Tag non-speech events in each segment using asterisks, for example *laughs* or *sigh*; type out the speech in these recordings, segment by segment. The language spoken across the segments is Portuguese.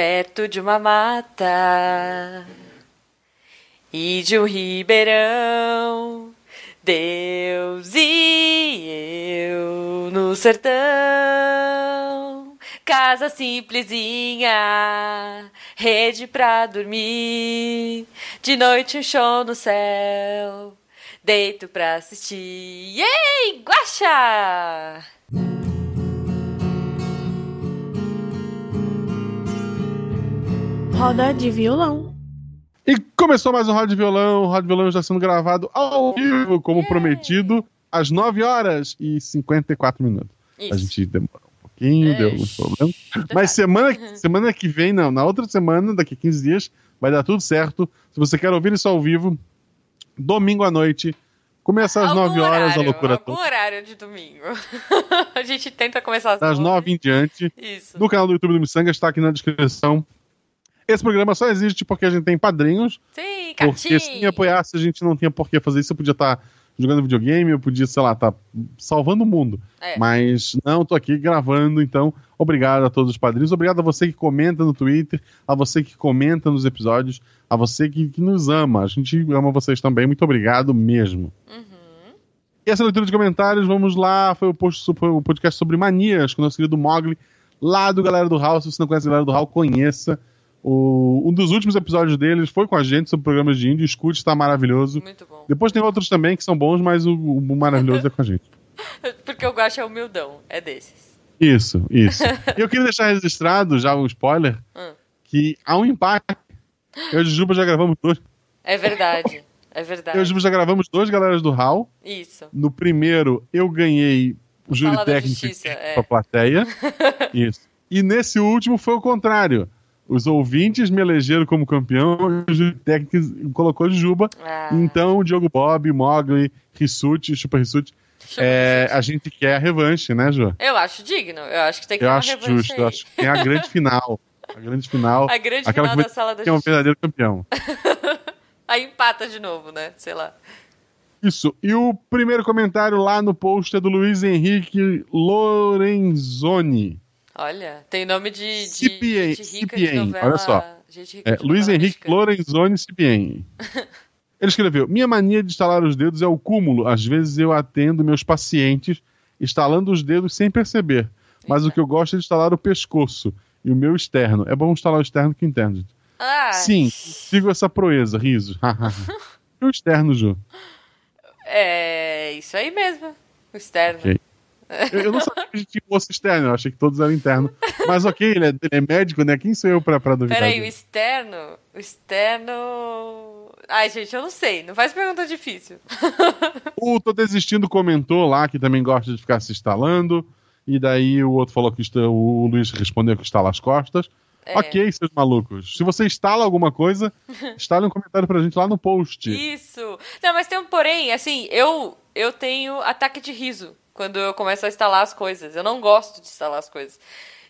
perto de uma mata e de um ribeirão. Deus e eu no sertão, casa simplesinha, rede pra dormir, de noite um show no céu, deito pra assistir. Ei, guaxa! Roda de violão. E começou mais um Roda de Violão. O Roda de Violão está sendo gravado ao vivo, como prometido, às 9 horas e 54 minutos. Isso. A gente demorou um pouquinho, deu alguns problemas. Mas semana, *laughs* semana que vem, não, na outra semana, daqui a 15 dias, vai dar tudo certo. Se você quer ouvir isso ao vivo, domingo à noite, começa às Algum 9 horas horário, a loucura Algum toda. horário de domingo. *laughs* a gente tenta começar às Das 9 em diante. Isso. No canal do YouTube do Missanga está aqui na descrição. Esse programa só existe porque a gente tem padrinhos. Sim, Porque se Catim. me apoiasse, a gente não tinha por que fazer isso. Eu podia estar jogando videogame, eu podia, sei lá, estar salvando o mundo. É. Mas não, tô aqui gravando, então obrigado a todos os padrinhos. Obrigado a você que comenta no Twitter, a você que comenta nos episódios, a você que, que nos ama. A gente ama vocês também. Muito obrigado mesmo. Uhum. E essa leitura de comentários, vamos lá. Foi o, post, foi o podcast sobre manias com o nosso querido Mogli, lá do Galera do Hall. Se você não conhece a Galera do Hall, conheça. O, um dos últimos episódios deles foi com a gente sobre programas de índio. Escute, está maravilhoso. Muito bom. Depois tem outros também que são bons, mas o, o maravilhoso é com a gente. *laughs* Porque o Guaxa é humildão. É desses. Isso, isso. *laughs* E eu queria deixar registrado já um spoiler Hum. que há um empate. Eu e o Juba já gravamos dois. É verdade. É Eu e o verdade. Juba já gravamos dois galeras do Hall. Isso. No primeiro, eu ganhei o júri técnico e é. pra plateia. *laughs* Isso. E nesse último foi o contrário. Os ouvintes me elegeram como campeão e o técnico colocou Juba. Ah. Então, Diogo Bob, Mogli, Rissuti, Chupa Rissuti, é, a gente quer a revanche, né, Ju? Eu acho digno. Eu acho que tem que Eu ter uma acho revanche justo. aí. Eu acho que tem a grande *laughs* final. A grande final. A grande aquela final que da Sala da ter um verdadeiro campeão. *laughs* Aí empata de novo, né? Sei lá. Isso. E o primeiro comentário lá no post é do Luiz Henrique Lorenzoni. Olha, tem nome de, de gente rica de novela. olha só. É, de Luiz Henrique. Lorenzoni Cipien. *laughs* Ele escreveu: Minha mania de estalar os dedos é o cúmulo. Às vezes eu atendo meus pacientes estalando os dedos sem perceber. Mas o que eu gosto é de estalar o pescoço e o meu externo. É bom estalar o externo que o interno. gente. Ah, Sim, sigo essa proeza, riso. *laughs* e o externo, Ju? é isso aí mesmo. O externo. Ok. Eu, eu não sabia que a gente tinha um osso externo, eu achei que todos eram internos. Mas ok, ele é, ele é médico, né? Quem sou eu pra, pra duvidar? Peraí, o disso? externo. O externo. Ai, gente, eu não sei. Não faz pergunta difícil. *laughs* O Tô Desistindo comentou lá que também gosta de ficar se instalando. E daí o outro falou que está- o Luiz respondeu que instala as costas. É. Ok, seus malucos. Se você instala alguma coisa, *laughs* instale um comentário pra gente lá no post. Isso. Não, mas tem um porém, assim, eu eu tenho ataque de riso quando eu começo a instalar as coisas. Eu não gosto de instalar as coisas.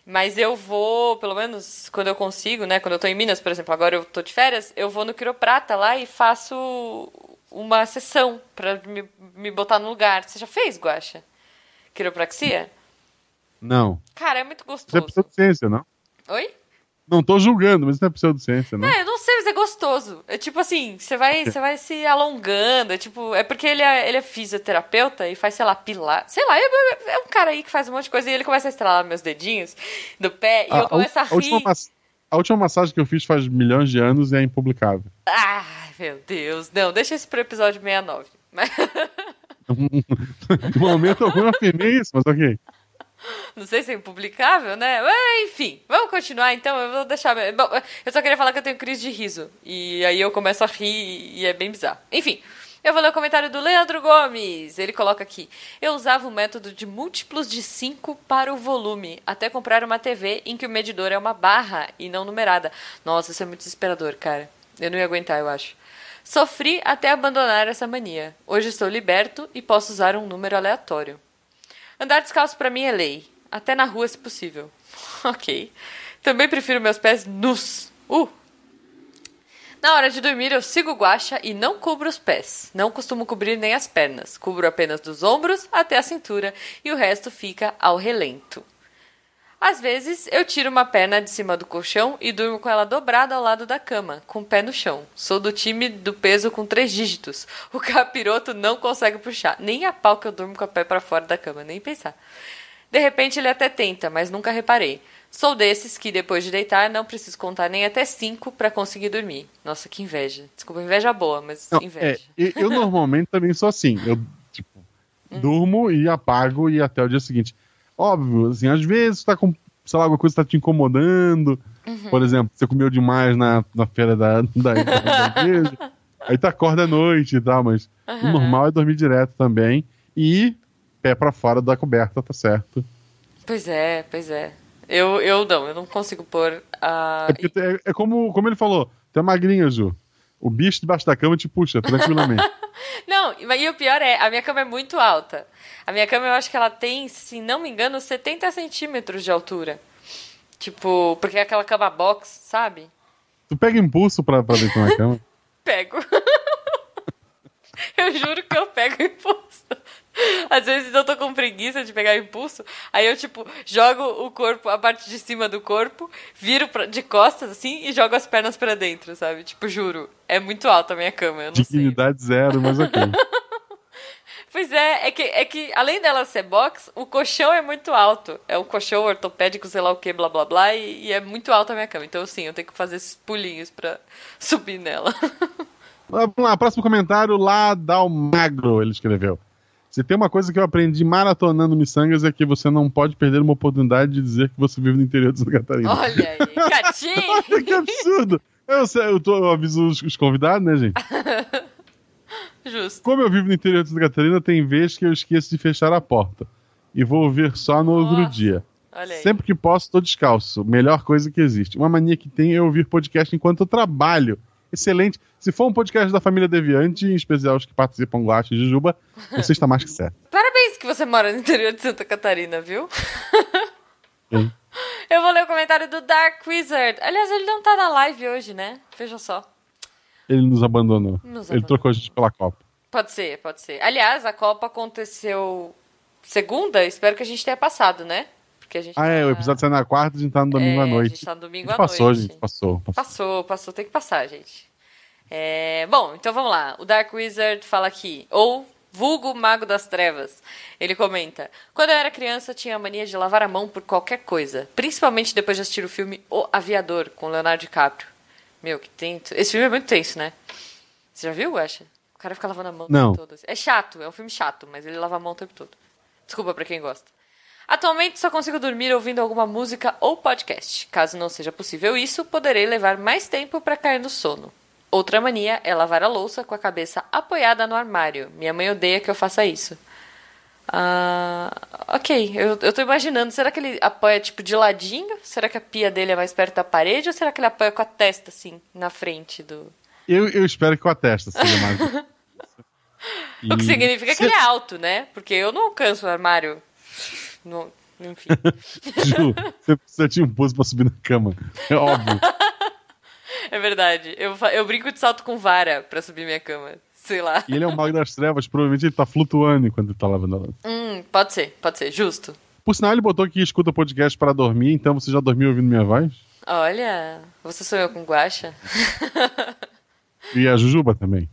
Mas eu vou, pelo menos quando eu consigo, né? Quando eu tô em Minas, por exemplo, agora eu tô de férias, eu vou no quiroprata lá e faço uma sessão pra me, me botar no lugar. Você já fez, Guaxa? Quiropraxia? Não. Cara, é muito é gostoso. pseudociência, não? Oi? Não tô julgando, mas isso não é pseudociência, não? Não, eu não sei, mas é gostoso. É tipo assim, você vai, você vai se alongando. É tipo, é porque ele é, ele é fisioterapeuta e faz, sei lá, pilar. Sei lá, é, é um cara aí que faz um monte de coisa e ele começa a estralar meus dedinhos do pé e eu começo a, a última rir. mas- a última massagem que eu fiz faz milhões de anos e é impublicável. Ai, meu Deus. Não, deixa isso pro episódio 69. Mas, *laughs* *laughs* no momento algum eu afirmei isso, mas ok. Não sei se é impublicável, né? Mas, enfim, vamos continuar então. Eu vou deixar. Bom, eu só queria falar que eu tenho crise de riso. E aí eu começo a rir e é bem bizarro. Enfim. Eu vou ler o comentário do Leandro Gomes. Ele coloca aqui: Eu usava o método de múltiplos de 5 para o volume, até comprar uma TV em que o medidor é uma barra e não numerada. Nossa, isso é muito desesperador, cara. Eu não ia aguentar, eu acho. Sofri até abandonar essa mania. Hoje estou liberto e posso usar um número aleatório. Andar descalço pra mim é lei. Até na rua, se possível. *laughs* ok. Também prefiro meus pés nus. Uh! Na hora de dormir, eu sigo guacha e não cubro os pés. Não costumo cobrir nem as pernas. Cubro apenas dos ombros até a cintura e o resto fica ao relento. Às vezes, eu tiro uma perna de cima do colchão e durmo com ela dobrada ao lado da cama, com o pé no chão. Sou do time do peso com três dígitos. O capiroto não consegue puxar. Nem a pau que eu durmo com o pé para fora da cama, nem pensar. De repente, ele até tenta, mas nunca reparei. Sou desses que, depois de deitar, não preciso contar nem até cinco para conseguir dormir. Nossa, que inveja. Desculpa, inveja boa, mas Não, inveja. é, eu, normalmente também sou assim. Eu, tipo, Hum. durmo e apago e até o dia seguinte. Óbvio, assim, às vezes tá com, sei lá, alguma coisa tá te incomodando. Uhum. Por exemplo, você comeu demais na, na feira da, da, da igreja. *laughs* Aí tu acorda à noite e tal, mas o normal é dormir direto também. E pé pra fora da coberta, tá certo. Pois é, pois é. Eu, eu não, eu não consigo pôr a. É, é, é como, como ele falou, tu é magrinha, Ju. O bicho debaixo da cama te puxa tranquilamente. *laughs* Não, e o pior é, a minha cama é muito alta. A minha cama eu acho que ela tem, se não me engano, 70 centímetros de altura. Tipo, porque é aquela cama box, sabe? tu pega impulso pra, pra deitar na cama. *laughs* Pego. *laughs* eu juro que eu pego impulso. Às vezes eu tô com preguiça de pegar impulso, aí eu, tipo, jogo o corpo, a parte de cima do corpo, viro pra, de costas, assim, e jogo as pernas pra dentro, sabe? Tipo, juro. É muito alta a minha cama, eu não sei. Dignidade zero, mas ok. *laughs* Pois é, é que, é que além dela ser box, o colchão é muito alto. É um colchão ortopédico, sei lá o que, blá blá blá, e, e é muito alta a minha cama. Então, sim, eu tenho que fazer esses pulinhos pra *laughs* subir nela. Vamos lá, próximo comentário lá da Magro, ele escreveu. Se tem uma coisa que eu aprendi maratonando miçangas é que você não pode perder uma oportunidade de dizer que você vive no interior de Santa Catarina. Olha aí, Catim! *laughs* que absurdo! Eu, eu, tô- eu aviso os, os convidados, né, gente? *laughs* Justo. Como eu vivo no interior de Santa Catarina, tem vezes que eu esqueço de fechar a porta. E vou ver só no outro Nossa, dia. Olha aí. Sempre que posso, tô descalço. Melhor coisa que existe. Uma mania que tem é ouvir podcast enquanto eu trabalho. Excelente. Se for um podcast da família Deviante, em especial os que participam Guache e Jujuba, você está mais que certo. *laughs* Parabéns que você mora no interior de Santa Catarina, viu? Sim. *laughs* Eu vou ler o comentário do Dark Wizard. Aliás, ele não tá na live hoje, né? Veja só. Ele nos abandonou. Nos Ele abandonou. trocou a gente pela Copa. Pode ser, pode ser. Aliás, a Copa aconteceu segunda, espero que a gente tenha passado, né? Porque a gente Ah, é, tá- o episódio sai na quarta, a gente tá no domingo É, à noite. A gente tá no domingo à gente passou, noite. gente, passou. passou. Passou, passou, tem que passar, gente. É, bom, então vamos lá. O Dark Wizard fala aqui, ou vulgo Mago das Trevas. Ele comenta: Quando eu era criança, tinha a mania de lavar a mão por qualquer coisa, principalmente depois de assistir o filme O Aviador, com Leonardo DiCaprio. Meu, que tenso. Esse filme é muito tenso, né? Você já viu, Guaxa? O cara fica lavando a mão o Não. tempo todo. É chato, é um filme chato, mas ele lava a mão o tempo todo. Desculpa pra quem gosta. Atualmente só consigo dormir ouvindo alguma música ou podcast. Caso não seja possível isso, poderei levar mais tempo para cair no sono. Outra mania é lavar a louça com a cabeça apoiada no armário. Minha mãe odeia que eu faça isso. Ah, ok, eu, eu tô imaginando, será que ele apoia tipo de ladinho? Será que a pia dele é mais perto da parede? Ou será que ele apoia com a testa assim, na frente do. Eu, eu espero que com a testa seja mais. *laughs* O que E- significa que ele é alto, né? Porque eu não alcanço o armário. Não- enfim. *laughs* Ju, você precisa de um impulso pra subir na cama. É óbvio. É verdade. Eu, eu brinco de salto com vara pra subir minha cama. Sei lá. E ele é um mago das trevas, provavelmente ele tá flutuando enquanto ele tá lavando a louça. Hum, pode ser, pode ser. Justo. Por sinal, ele botou que escuta podcast para dormir, então você já dormiu ouvindo minha voz? Olha, você sonhou com guacha? *laughs* E a Jujuba também.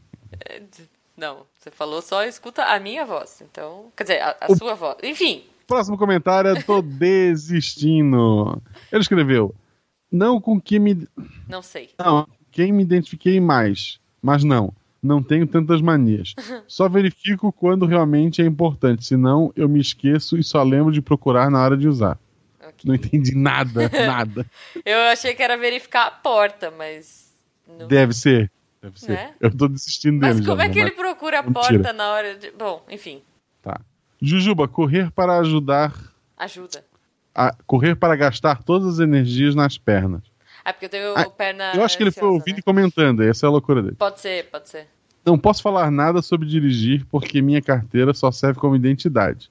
Não, você falou só escuta a minha voz. Então, quer dizer, a, a O- sua voz. Enfim, Próximo comentário é Tô *laughs* desistindo. Ele escreveu: Não com que me. não sei. Não, quem me identifiquei mais. Mas não, não tenho tantas manias. *laughs* Só verifico quando realmente é importante, senão eu me esqueço e só lembro de procurar na hora de usar. Ok. Não entendi nada, *laughs* nada. Eu achei que era verificar a porta, mas. Não. Deve ser. Deve ser. Né? Eu tô desistindo dele Mas como já, é que mas- ele procura a Mentira. porta na hora de. Bom, enfim, Tá. Jujuba, correr para ajudar. ajuda. A, correr para gastar todas as energias nas pernas. Ah, porque eu tenho Ah, perna. Eu acho que ele foi ouvindo né? e comentando, essa é a loucura dele. Pode ser, pode ser. Não posso falar nada sobre dirigir porque minha carteira só serve como identidade.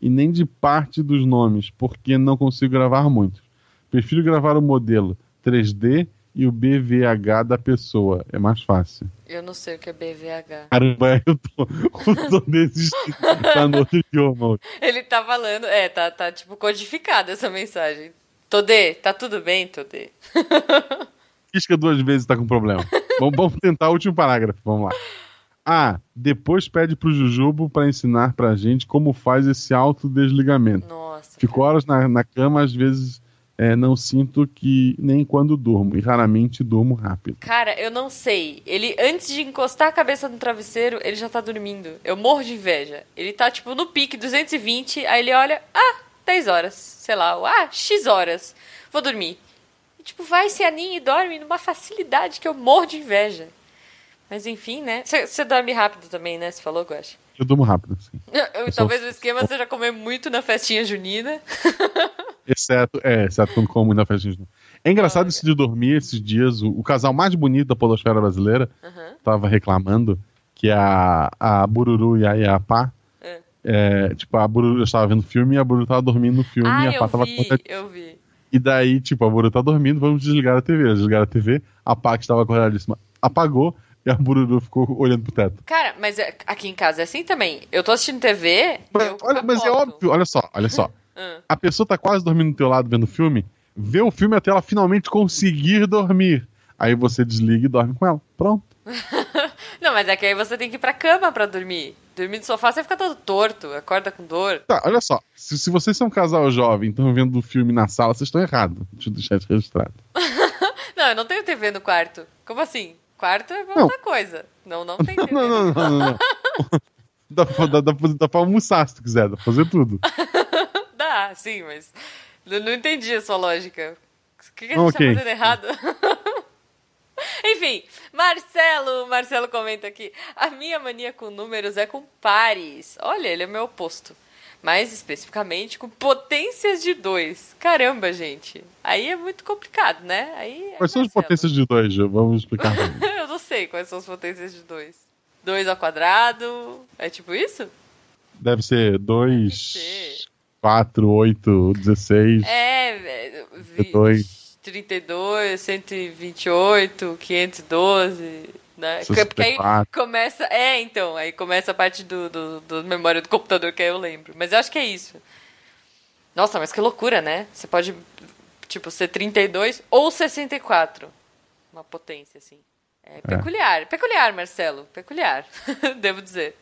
E nem de parte dos nomes, porque não consigo gravar muitos. Prefiro gravar o modelo 3D e o BVH da pessoa. É mais fácil. Eu não sei o que é BVH. Caramba, eu tô, eu tô desistindo. tá no outro idioma. Ele tá falando, é, tá, tá tipo codificada essa mensagem. Todê, tá tudo bem, Todê? *laughs* Pisca duas vezes tá com problema. vamos, vamos tentar o último parágrafo, vamos lá. Ah, depois pede pro Jujubo para ensinar pra gente como faz esse autodesligamento. Nossa. Fico horas na, na cama, às vezes é, não sinto que nem quando durmo, e raramente durmo rápido. Cara, eu não sei. Ele, antes de encostar a cabeça no travesseiro, ele já tá dormindo. Eu morro de inveja. Ele tá, tipo, no pique 220, aí ele olha, ah, 10 horas. Sei lá, ah, X horas. Vou dormir. E, tipo, vai, se aninha e dorme numa facilidade que eu morro de inveja. Mas enfim, né? Você dorme rápido também, né? Você falou, Guache? Eu durmo rápido, sim. Eu, talvez sou... o esquema seja comer muito na festinha junina. *laughs* exceto, é, exceto quando como na junina. É engraçado Olha. isso de dormir esses dias. O, o, casal mais bonito da polosfera brasileira uhum. tava reclamando que a, a Bururu e a Iapá é. É, tipo, a Bururu estava vendo filme e a Bururu tava dormindo no filme ah, e a Pá tava vi, eu vi. E daí, tipo, a Bururu tá dormindo, vamos desligar a TV. Desligar a TV, a Pá que estava acordadíssima apagou e a Bururu ficou olhando pro teto. Cara, mas é, aqui em casa é assim também. Eu tô assistindo TV. Mas, olha, mas é óbvio, olha só, olha só. Ah. a pessoa tá quase dormindo do teu lado vendo o filme, vê o filme até ela finalmente conseguir dormir. Aí você desliga e dorme com ela. Pronto. *laughs* Não, mas é que aí você tem que ir pra cama pra dormir. Dormir no sofá você fica todo torto, acorda com dor. Tá, olha só. Se, se vocês são um casal jovem e estão vendo o filme na sala, vocês estão errados. Deixa eu deixar isso registrado. *laughs* não, eu não tenho TV no quarto. Como assim? Quarto é outra não. coisa. Não, não *laughs* tem TV. não, não, não, não, dá, dá, dá, dá pra almoçar se tu quiser, dá pra fazer tudo. Dá, sim, mas eu não entendi a sua lógica. O que, que a gente okay. tá fazendo errado? *laughs* Enfim, Marcelo, Marcelo comenta aqui. A minha mania com números é com pares. Olha, ele é meu oposto mais especificamente com potências de 2. Caramba, gente. Aí é muito complicado, né? Aí é quais são as potências de 2? Vamos explicar. *laughs* eu não sei quais são as potências de 2. 2 ao quadrado. É tipo isso? Deve ser 2, 4, 8, 16. É, 2. 32, 128, 512 né? Porque aí começa. É, então, aí começa a parte do, do, do, memória do computador que aí eu lembro. Mas eu acho que é isso. Nossa, mas que loucura, né? Você pode, tipo, ser 32 ou 64. Uma potência, assim. É, é. peculiar. É. Peculiar, Marcelo. Peculiar. *laughs* Devo dizer.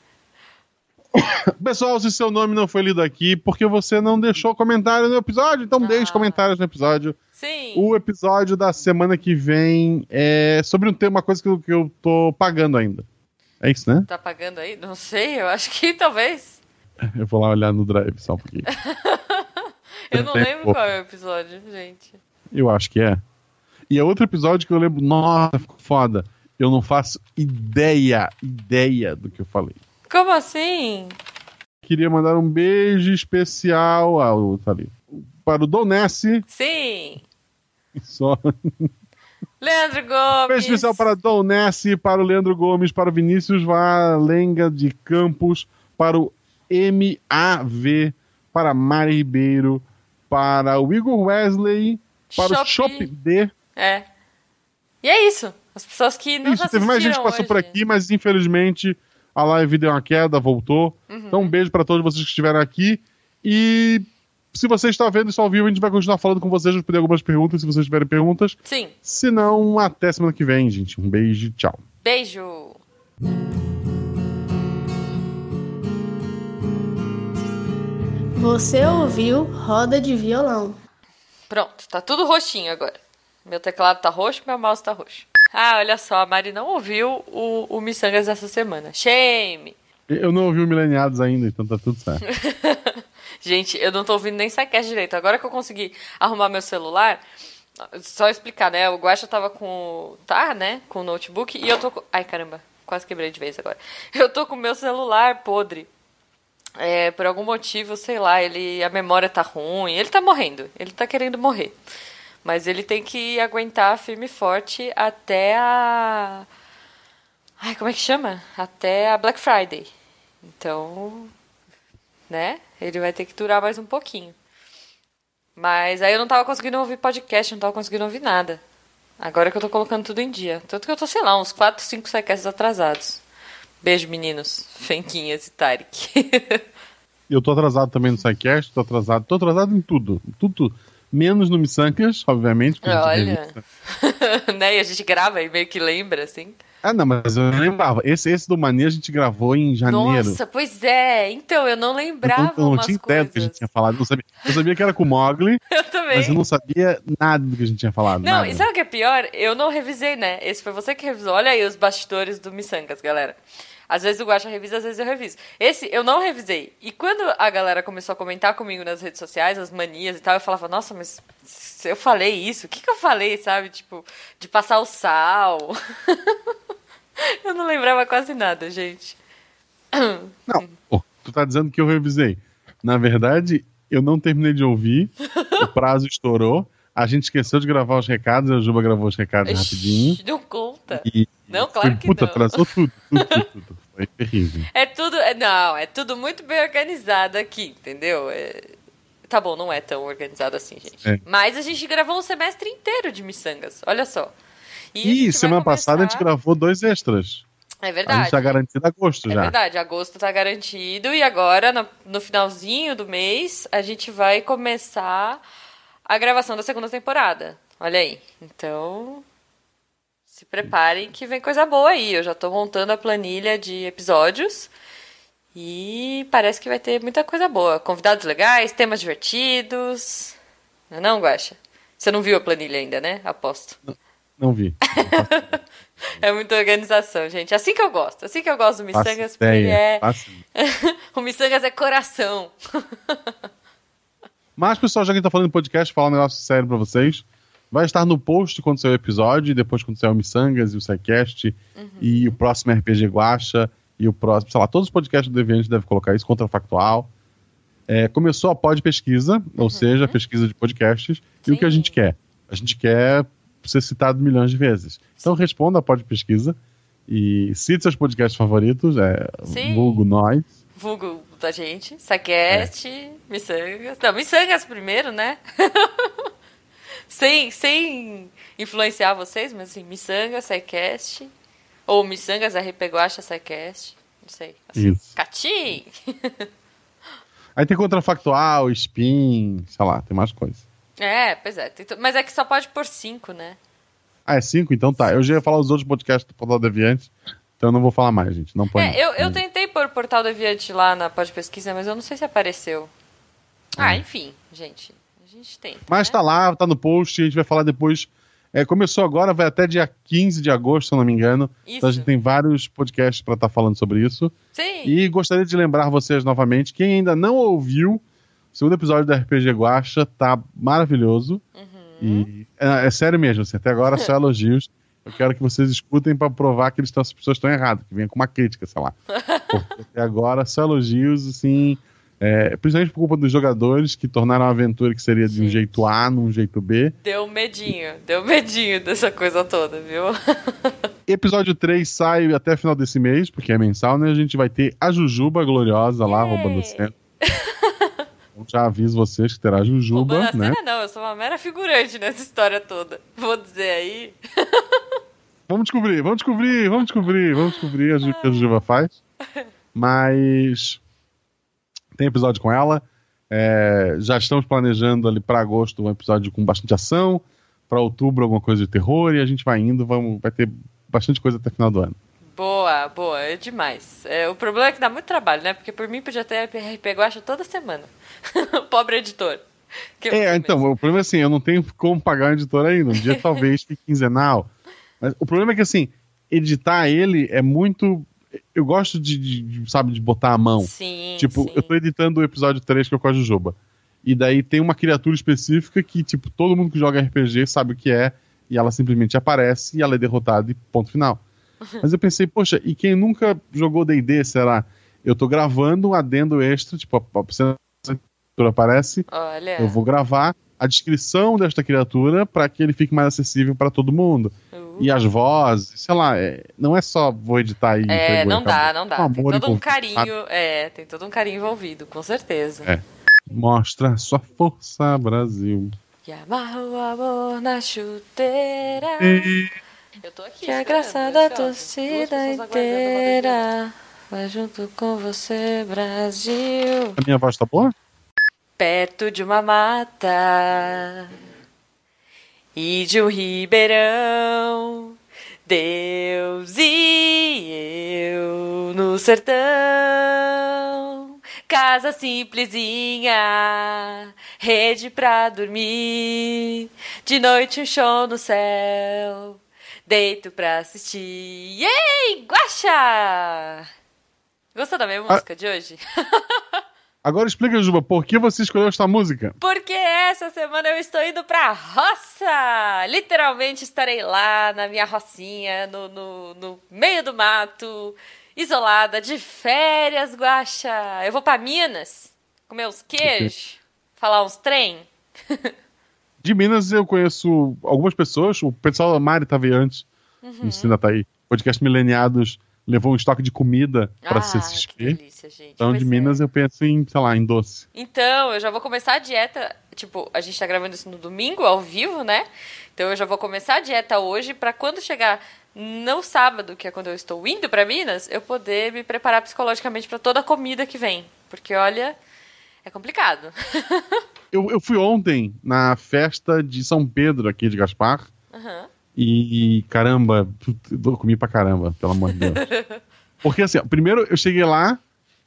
*laughs* Pessoal, se seu nome não foi lido aqui, porque você não deixou comentário no episódio, então ah. deixe comentários no episódio. Sim. O episódio da semana que vem é sobre um tema, uma coisa que eu, que eu tô pagando ainda. É isso, né? Tá pagando aí? Não sei, eu acho que talvez. *laughs* Eu vou lá olhar no drive só um pouquinho. *laughs* eu não lembro qual é o episódio, gente. Eu acho que é. E é outro episódio que eu lembro, nossa, ficou foda. Eu não faço ideia, ideia do que eu falei. Como assim? Queria mandar um beijo especial ao, tá ali, para o Donesse. Sim. Só. Leandro Gomes. Beijo especial para Dom Nessi, para o Leandro Gomes, para o Vinícius Valenga de Campos, para o MAV, para Mari Ribeiro, para o Igor Wesley, para Shop. o Shop D. É. E é isso. As pessoas que não Isso, teve mais gente que passou hoje. por aqui, mas infelizmente a live deu uma queda, voltou. Uhum. Então um beijo para todos vocês que estiveram aqui. E se você está vendo isso ao vivo, a gente vai continuar falando com vocês, responder algumas perguntas, se vocês tiverem perguntas. Sim. Se não, até semana que vem, gente. Um beijo e tchau. Beijo. Você ouviu Roda de Violão. Pronto, tá tudo roxinho agora. Meu teclado tá roxo, meu mouse tá roxo. Ah, olha só, a Mari não ouviu o, o Missangas essa semana. Shame! Eu não ouvi o Mileniados ainda, então tá tudo certo. *laughs* Gente, eu não tô ouvindo nem Saquest direito. Agora que eu consegui arrumar meu celular, só explicar, né? O Guaxa tava com. Tá, né? Com o notebook e eu tô com. Ai, caramba, quase quebrei de vez agora. *laughs* Eu tô com o meu celular podre. É, por algum motivo, sei lá, ele a memória tá ruim, ele tá morrendo, ele tá querendo morrer. Mas ele tem que aguentar firme e forte até a Ai, como é que chama? Até a Black Friday. Então, né? Ele vai ter que durar mais um pouquinho. Mas aí eu não tava conseguindo ouvir podcast, não tava conseguindo ouvir nada. Agora que eu tô colocando tudo em dia. Tanto que eu tô, sei lá, uns 4, 5 sequestros atrasados. Beijo, meninos. Fenquinhas e Tarek. *laughs* eu tô atrasado também no SciCast, tô atrasado. Tô atrasado em tudo. Tudo. Menos no Missancas, obviamente. Olha. *laughs* né? E a gente grava e meio que lembra, assim. Ah, não, mas eu lembrava. Esse, esse do Mania a gente gravou em janeiro. Nossa, pois é. Então, eu não lembrava. Eu não, eu não tinha ideia do que a gente tinha falado. Eu sabia, eu sabia que era com o Mogli. *laughs* eu também. Mas eu não sabia nada do que a gente tinha falado. Não, nada. e sabe o que é pior? Eu não revisei, né? Esse foi você que revisou. Olha aí os bastidores do Missangas, galera. Às vezes o Guaxa revisa, às vezes eu reviso. Esse eu não revisei. E quando a galera começou a comentar comigo nas redes sociais, as manias e tal, eu falava, nossa, mas eu falei isso? O que, que eu falei, sabe? Tipo, de passar o sal. *laughs* eu não lembrava quase nada, gente. Não, tu tá dizendo que eu revisei. Na verdade, eu não terminei de ouvir, o *laughs* prazo estourou, a gente esqueceu de gravar os recados, a Juba gravou os recados Ixi, rapidinho. Não conta. E, não, claro foi, que puta, não. atrasou *laughs* tudo, tudo, tudo, tudo. Foi terrível. É tudo. é- Não, é tudo muito bem organizado aqui, entendeu? É- Tá bom, não é tão organizado assim, gente. É. Mas a gente gravou um semestre inteiro de miçangas, olha só. E, a E semana passada a gente começar- gravou dois extras. É A verdade. gente tá garantido agosto É já. verdade, agosto tá garantido e agora, no, no finalzinho do mês, a gente vai começar a gravação da segunda temporada. Olha aí. Então, se preparem que vem coisa boa aí. Eu já tô montando a planilha de episódios e parece que vai ter muita coisa boa. Convidados legais, temas divertidos. Não é não, Guaxa? Você não viu a planilha ainda, né? Aposto. Não vi. *laughs* É muita organização, gente. Assim que eu gosto. Assim que eu gosto do Missangas, porque ele é... *laughs* o Missangas é coração. Mas, pessoal, já que a gente tá falando em podcast, falar um negócio sério pra vocês. Vai estar no post quando sair o episódio, e depois quando sair o Missangas e o SciCast, Uhum. e o próximo RPG Guacha, e o próximo, sei lá, todos os podcasts do Deviante devem colocar isso, Contrafactual. É, começou a pod pesquisa, ou seja, a pesquisa de podcasts, e o que a Uhum. Sim. gente quer? A gente quer ser citado milhões de vezes. Então responda a pod pesquisa e cite seus podcasts favoritos, é, Sim. vulgo nós. Vulgo da gente. Saqueste, Missangas. Não, Missangas primeiro, né? *laughs* sem, sem influenciar vocês, mas assim, Missangas, Saicast. Ou Missangas, RP Guacha, Saicast. Não sei. Assim. Isso. Catim! Aí tem contrafactual, spin, sei lá, tem mais coisa. É, pois é. Mas é que só pode por cinco, né? Ah, é cinco? Então tá. Eu já ia falar os outros podcasts do Portal Deviante, então eu não vou falar mais, gente. Não põe. É, eu, eu tentei pôr o Portal Deviante lá na pode pesquisa, mas eu não sei se apareceu. Ah, enfim, gente. Gente tenta. Mas né? tá lá, tá no post, a gente vai falar depois. É, começou agora, vai até dia 15 de agosto, se eu não me engano. Então a Isso. gente tem vários podcasts pra estar falando sobre isso. Sim. E gostaria de lembrar vocês novamente, quem ainda não ouviu, o segundo episódio da RPG Guacha tá maravilhoso. Uhum. E é, é sério mesmo, assim, até agora só *laughs* elogios. Eu quero que vocês escutem pra provar que eles tão, as pessoas estão erradas, que venha com uma crítica, sei lá. *laughs* Porque até agora só elogios, assim, é, principalmente por culpa dos jogadores que tornaram a aventura que seria de um jeito A num jeito B. Deu medinho, deu medinho dessa coisa toda, viu? *laughs* Episódio 3 sai até final desse mês, porque é mensal, né? A gente vai ter a Jujuba gloriosa lá, Yay! roubando cena. Então já aviso vocês que terá a Jujuba, Roubando a né? cena não, eu sou uma mera figurante nessa história toda. Vou dizer aí. *laughs* Vamos descobrir, vamos descobrir, vamos descobrir, vamos descobrir o que a Jujuba faz. *laughs* Mas tem episódio com ela. É, já estamos planejando ali para agosto um episódio com bastante ação. Para outubro, alguma coisa de terror. E a gente vai indo, vamos, vai ter bastante coisa até o final do ano. Boa, boa, é demais. É, o problema é que dá muito trabalho, né? Porque por mim podia ter RP Guacha toda semana. *laughs* Pobre editor. Que É, então, o problema é assim, eu não tenho como pagar um editor ainda. Um dia *laughs* talvez fique quinzenal. Mas o problema é que, assim, editar ele é muito. Eu gosto de, de- de, sabe, de botar a mão. Sim, Tipo, sim. eu tô editando o episódio 3 que é o Código Juba. E daí tem uma criatura específica que, tipo, todo mundo que joga RPG sabe o que é, e ela simplesmente aparece e ela é derrotada e ponto final. *laughs* Mas eu pensei, poxa, e quem nunca jogou DD, será? Eu tô gravando um adendo extra, tipo, a, a criatura aparece, Olha. eu vou gravar a descrição desta criatura para que ele fique mais acessível para todo mundo. Uh. E as vozes, sei lá, é- não é só vou editar e É, não dá, não dá. Um tem todo um carinho, é, tem todo um carinho envolvido, com certeza. É. Mostra sua força, Brasil. E amarra o amor na chuteira. E- Eu tô aqui. Que a né? graça da torcida inteira. Vai junto com você, Brasil. A minha voz tá boa? Perto de uma mata e de um ribeirão. Deus e eu no sertão. Casa simplesinha, rede pra dormir. De noite um show no céu, deito pra assistir. Ei, Guaxa! Gostou da minha música de hoje? *laughs* Agora explica, Juba, por que você escolheu esta música? Porque essa semana eu estou indo pra roça! Literalmente estarei lá na minha rocinha, no, no, no meio do mato, isolada, de férias, guaxa. Eu vou pra Minas, comer uns queijos, falar uns trem. *laughs* De Minas eu conheço algumas pessoas, o pessoal da Mari tava aí antes, Uhum. não sei se ainda tá aí. Podcast Mileniados levou um estoque de comida pra ah, que CCXP. delícia, gente. Então, Pois de é. Minas eu penso em, sei lá, em doce. Então, eu já vou começar a dieta. Tipo, a gente tá gravando isso no domingo, ao vivo, né? Então eu já vou começar a dieta hoje pra quando chegar no sábado, que é quando eu estou indo pra Minas, eu poder me preparar psicologicamente pra toda a comida que vem. Porque, olha, é complicado. *laughs* Eu, eu fui ontem na festa de São Pedro aqui de Gaspar. Aham. E, caramba, eu comi pra caramba, pelo amor de Deus. *laughs* Porque assim, primeiro eu cheguei lá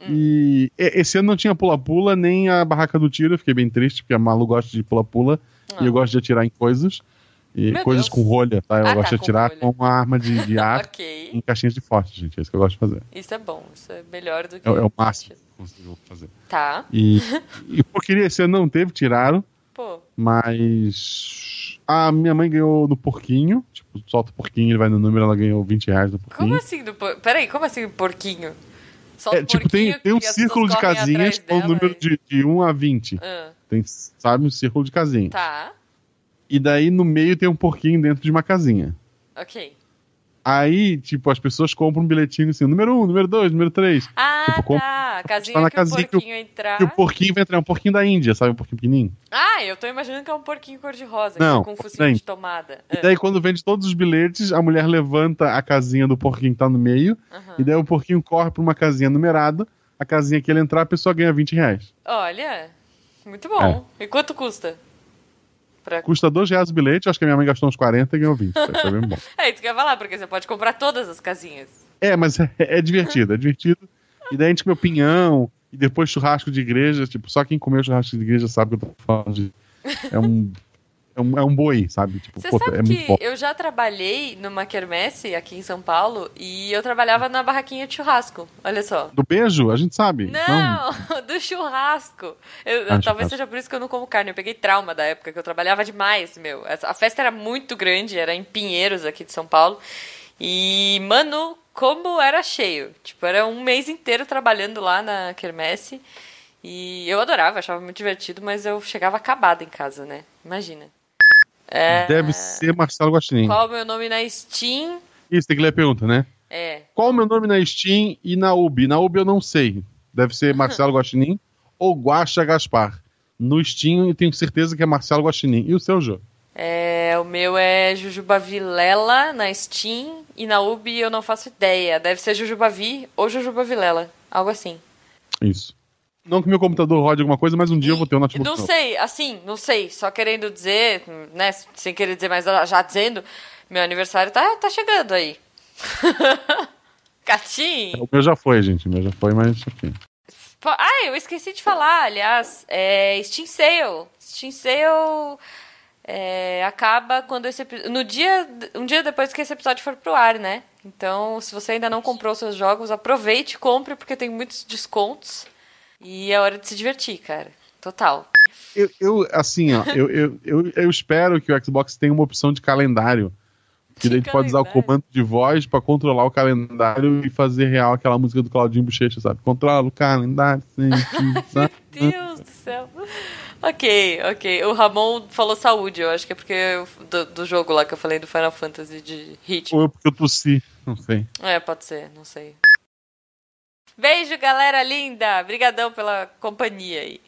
e e- esse ano não tinha pula-pula nem a barraca do tiro, eu fiquei bem triste, porque a Malu gosta de pula-pula Ah. e eu gosto de atirar em coisas. E Meu coisas Deus. com rolha, tá? Eu Ah, gosto tá, de com atirar rolha. com uma arma de, de *laughs* ar ok. em caixinhas de forte, gente. É isso que eu gosto de fazer. Isso é bom. Isso é melhor do que. É, é o máximo que eu consigo fazer. Tá. E, *laughs* e porque esse ano não teve, tiraram. Pô. Mas a minha mãe ganhou no porquinho. Tipo, solta o porquinho, ele vai no número, ela ganhou 20 reais no porquinho. Como assim do por... Peraí, como assim porquinho? Solta É, tipo, tem, porquinho tem um que as círculo de casinhas com o número e- de, de 1 a 20. Ah, Tem, sabe, um círculo de casinhas. tá. E daí no meio tem um porquinho dentro de uma casinha. Ok. Aí, tipo, as pessoas compram um bilhetinho assim, número 1, número 2, número 3. Ah, Tipo, como- tá. A casinha tá na que casinha o que o- porquinho entrar. E o porquinho vai entrar, é um porquinho da Índia, sabe? Um porquinho pequenininho. Ah, eu tô imaginando que é um porquinho cor-de-rosa, Não, tá com um focinho de tomada. E daí, quando vende todos os bilhetes, a mulher levanta a casinha do porquinho que tá no meio. Aham. E daí o porquinho corre pra uma casinha numerada. A casinha que ele entrar, a pessoa ganha 20 reais. Olha, muito bom. É. E quanto custa? Pra... Custa 2 reais o bilhete, acho que a minha mãe gastou uns 40 e ganhou 20. Foi, foi bem bom. *laughs* É isso que eu ia falar, porque você pode comprar todas as casinhas. É, mas *laughs* é, é divertido, é divertido. E daí a gente comeu pinhão, e depois churrasco de igreja. Tipo, só quem comeu churrasco de igreja sabe que eu tô falando de. É um. *laughs* É um, é um boi, sabe? Tipo, Você pô, sabe é muito bom. eu já trabalhei numa quermesse aqui em São Paulo e eu trabalhava na barraquinha de churrasco. Olha só. Do beijo, a gente sabe. Não, *laughs* do churrasco. Eu- Ah, talvez churrasco. seja por isso que eu não como carne. Eu peguei trauma da época que eu trabalhava demais, meu. A festa era muito grande, era em Pinheiros, aqui de São Paulo. E, mano, como era cheio. Tipo, era um mês inteiro trabalhando lá na quermesse. E eu adorava, achava muito divertido, mas eu chegava acabada em casa, né? Imagina. É, Deve ser Marcelo Guaxinim. Qual o meu nome na Steam? Isso, tem que ler a pergunta, né? É. Qual o meu nome na Steam e na UB? Na UB eu não sei. Deve ser *laughs* Marcelo Guaxinim ou Guaxa Gaspar. No Steam eu tenho certeza que é Marcelo Guaxinim. E o seu jogo? É, o meu é Jujuba Vilela na Steam e na Ubi eu não faço ideia. Deve ser Jujubavi ou Jujuba Vilela, algo assim. Isso. Não que meu computador rode alguma coisa, mas um dia eu vou ter um notebook. Não sei, assim, não sei. Só querendo dizer, né, sem querer dizer, mas já dizendo, meu aniversário tá, tá chegando aí. *laughs* Catim! O meu já foi, gente. O meu já foi, mas enfim. Ah, eu esqueci de falar, aliás, é Steam Sale. Steam Sale é, acaba quando esse no dia um dia depois que esse episódio for pro ar, né? Então, se você ainda não comprou seus jogos, aproveite, e compre porque tem muitos descontos e é hora de se divertir, cara. Total. Eu, eu, assim, ó, eu, eu, eu, eu espero que o Xbox tenha uma opção de calendário. Que daí a gente pode usar o comando de voz pra controlar o calendário e fazer real aquela música do Claudinho Bochecha, sabe? Controla o calendário, sempre, sabe? *laughs* Deus do céu. Ok, ok. O Ramon falou saúde, eu acho que é porque eu- do, do jogo lá que eu falei do Final Fantasy de Hit. Ou é porque eu tossi, não sei. É, pode ser, não sei. Beijo, galera linda! Obrigadão pela companhia aí.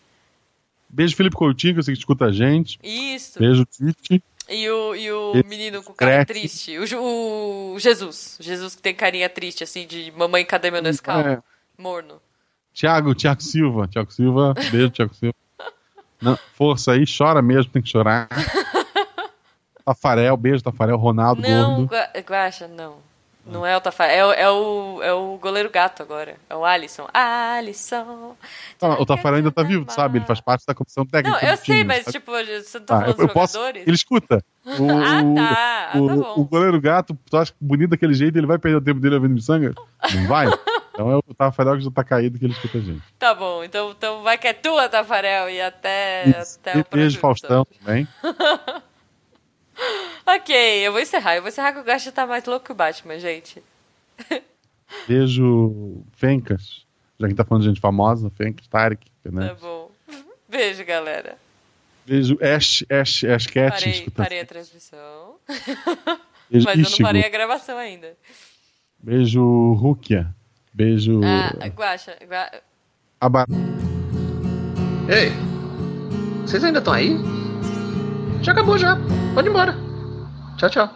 Beijo, Felipe Coutinho, que eu sei que escuta a gente. Isso. Beijo, Tite. E o, e o Esse menino com cara cresce. triste. O, o Jesus. Jesus que tem carinha triste, assim, de mamãe, cadê meu Nescau? É. Morno. Tiago, Tiago Silva. Tiago Silva, beijo, Tiago Silva. Não, força aí, chora mesmo, tem que chorar. *laughs* Tafarel, beijo, Tafarel. Ronaldo, Não, gordo. Gua- Guaxa, não. Não é o Tafarel. É, o- é, o, é o goleiro gato agora. É o Alisson. Alisson. Ah, o Tafarel ainda tá vivo, tu sabe? Ele faz parte da comissão técnica. Não, eu do sei, time, mas sabe? tipo, você não tá Ah, falando eu, eu dos posso. jogadores? Ele escuta. O, Ah, *laughs* tá. Ah, o, tá bom. o goleiro gato, tu acha bonito daquele jeito, ele vai perder o tempo dele ouvindo miçanga? Não vai? *laughs* Então é o Tafarel que já tá caído que ele escuta a gente. Tá bom, então, então vai que é tua, Tafarel, e até, Isso. até o Beijo, Faustão também. *laughs* Ok, eu vou encerrar. Eu vou encerrar que o Gacha tá mais louco que o Batman, gente. *laughs* Beijo, Fencas. Já que tá falando de gente famosa, Fencas, Tarek, Tá né? bom. Beijo, galera. Beijo, Ash, Ash, Ash Cat. Parei, escuta- parei a transmissão. Beijo, *laughs* Mas eu não Ichigo. parei a gravação ainda. Beijo, Rukia. Beijo, Ah, Guaxa, Gua... Aba... Ei, vocês ainda estão aí? Já acabou já. Pode ir embora. Tchau, tchau.